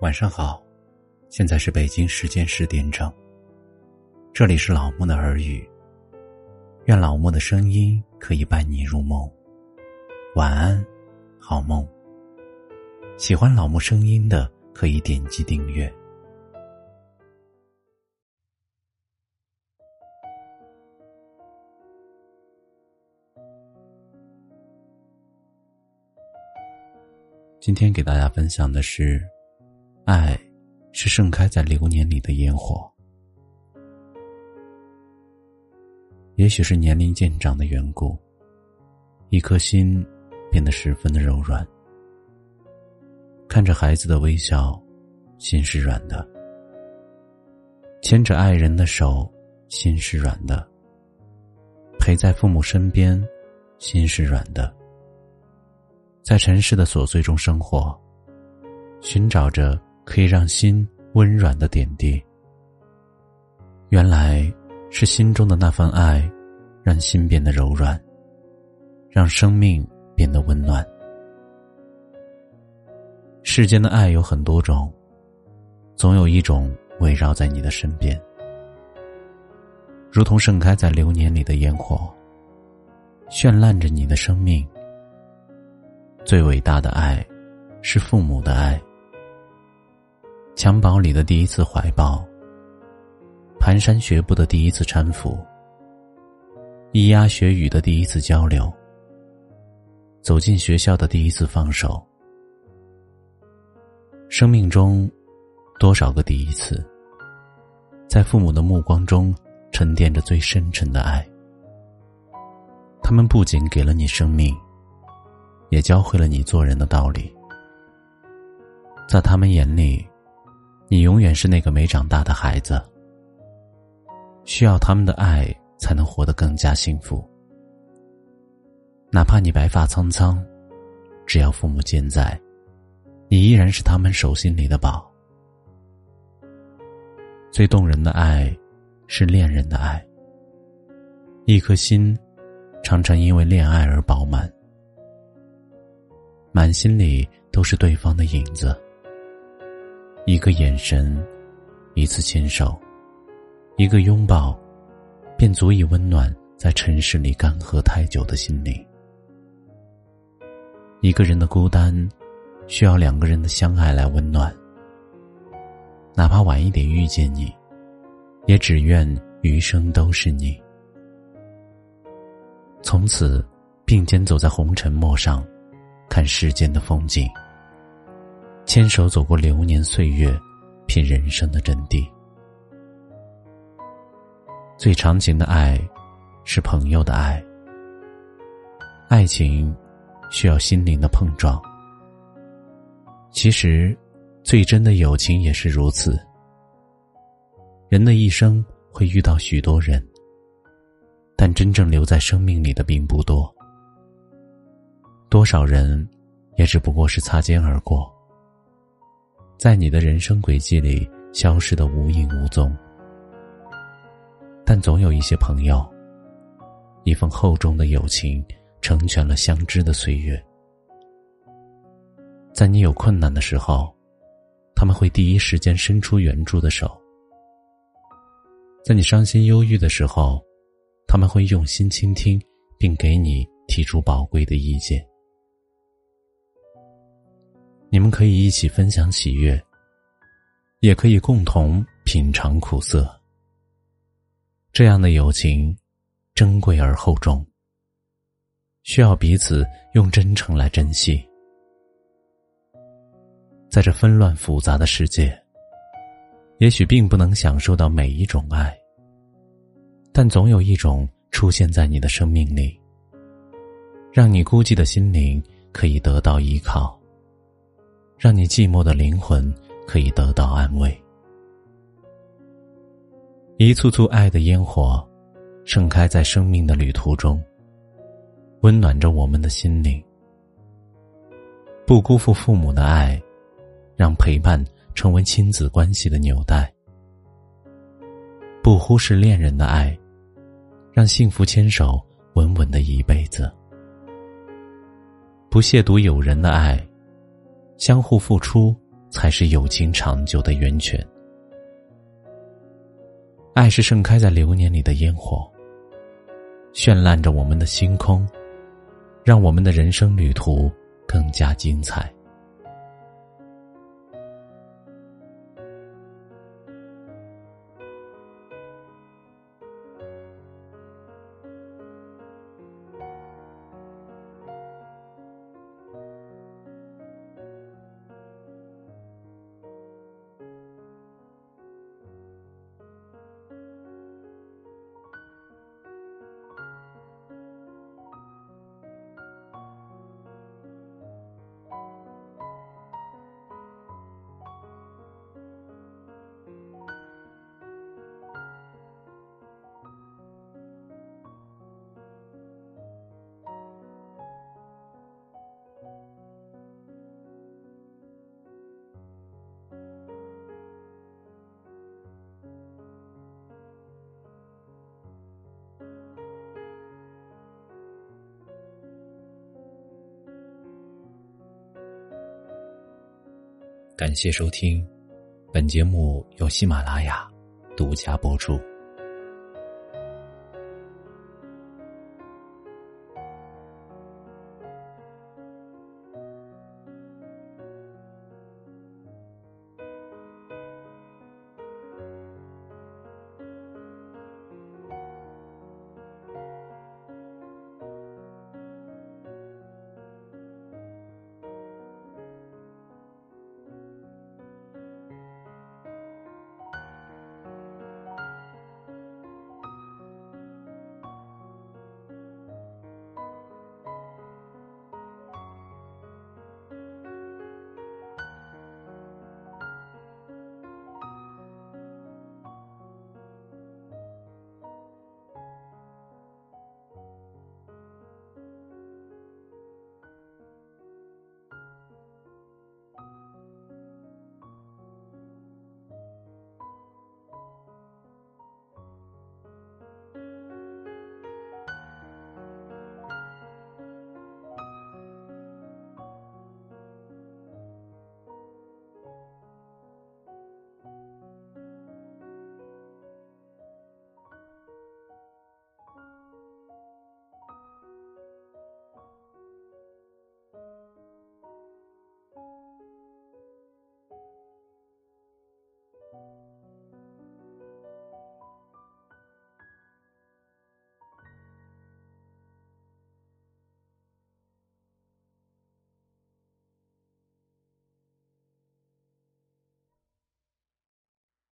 晚上好，现在是北京时间十点整。这里是老木的耳语，愿老木的声音可以伴你入梦。晚安，好梦。喜欢老木声音的可以点击订阅。今天给大家分享的是。爱，是盛开在流年里的烟火。也许是年龄渐长的缘故，一颗心变得十分的柔软。看着孩子的微笑，心是软的；牵着爱人的手，心是软的；陪在父母身边，心是软的。在尘世的琐碎中生活，寻找着。可以让心温软的点滴，原来是心中的那份爱，让心变得柔软，让生命变得温暖。世间的爱有很多种，总有一种围绕在你的身边，如同盛开在流年里的烟火，绚烂着你的生命。最伟大的爱，是父母的爱。襁褓里的第一次怀抱，蹒跚学步的第一次搀扶，咿呀学语的第一次交流，走进学校的第一次放手。生命中，多少个第一次，在父母的目光中沉淀着最深沉的爱。他们不仅给了你生命，也教会了你做人的道理。在他们眼里。你永远是那个没长大的孩子，需要他们的爱才能活得更加幸福。哪怕你白发苍苍，只要父母健在，你依然是他们手心里的宝。最动人的爱，是恋人的爱。一颗心，常常因为恋爱而饱满，满心里都是对方的影子。一个眼神，一次牵手，一个拥抱，便足以温暖在尘世里干涸太久的心灵。一个人的孤单，需要两个人的相爱来温暖。哪怕晚一点遇见你，也只愿余生都是你。从此，并肩走在红尘陌上，看世间的风景。牵手走过流年岁月，品人生的真谛。最长情的爱，是朋友的爱。爱情需要心灵的碰撞。其实，最真的友情也是如此。人的一生会遇到许多人，但真正留在生命里的并不多。多少人，也只不过是擦肩而过。在你的人生轨迹里消失的无影无踪，但总有一些朋友，一份厚重的友情成全了相知的岁月。在你有困难的时候，他们会第一时间伸出援助的手；在你伤心忧郁的时候，他们会用心倾听，并给你提出宝贵的意见。你们可以一起分享喜悦，也可以共同品尝苦涩。这样的友情，珍贵而厚重，需要彼此用真诚来珍惜。在这纷乱复杂的世界，也许并不能享受到每一种爱，但总有一种出现在你的生命里，让你孤寂的心灵可以得到依靠。让你寂寞的灵魂可以得到安慰。一簇簇爱的烟火，盛开在生命的旅途中，温暖着我们的心灵。不辜负父母的爱，让陪伴成为亲子关系的纽带。不忽视恋人的爱，让幸福牵手稳稳的一辈子。不亵渎友人的爱。相互付出，才是友情长久的源泉。爱是盛开在流年里的烟火，绚烂着我们的星空，让我们的人生旅途更加精彩。感谢收听，本节目由喜马拉雅独家播出。